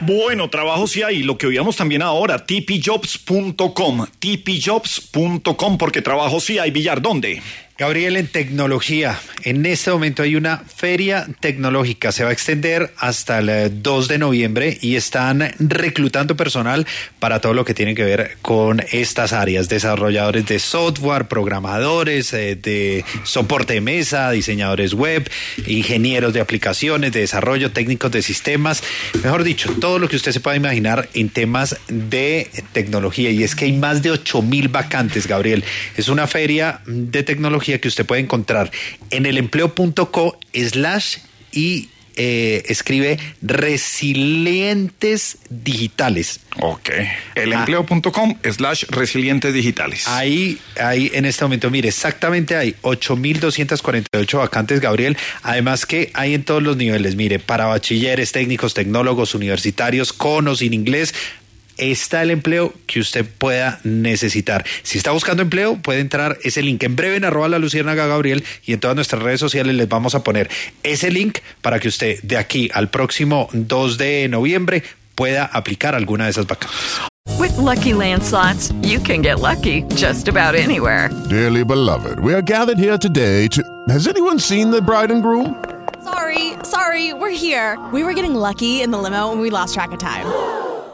Bueno, trabajo sí hay. Lo que oíamos también ahora, tpjobs.com. tpjobs.com, porque trabajo sí hay. Villar, ¿dónde? Gabriel, en tecnología, en este momento hay una feria tecnológica, se va a extender hasta el 2 eh, de noviembre y están reclutando personal para todo lo que tiene que ver con estas áreas, desarrolladores de software, programadores, eh, de soporte de mesa, diseñadores web, ingenieros de aplicaciones, de desarrollo, técnicos de sistemas, mejor dicho, todo lo que usted se pueda imaginar en temas de tecnología. Y es que hay más de 8 mil vacantes, Gabriel. Es una feria de tecnología que usted puede encontrar en el empleo.co slash y eh, escribe resilientes digitales. Ok. Elempleo.com slash resilientes digitales. Ahí, ahí en este momento, mire, exactamente hay 8.248 vacantes, Gabriel. Además que hay en todos los niveles, mire, para bachilleres, técnicos, tecnólogos, universitarios, con o sin inglés, está el empleo que usted pueda necesitar. Si está buscando empleo, puede entrar ese link en breve en arroba la Luciérnaga Gabriel y en todas nuestras redes sociales les vamos a poner ese link para que usted de aquí al próximo 2 de noviembre pueda aplicar alguna de esas vacantes. With lucky landslots, you can get lucky just about anywhere. Dearly beloved, we are gathered here today to. Has anyone seen the bride and groom? Sorry, sorry, we're here. We were getting lucky in the limo and we lost track of time.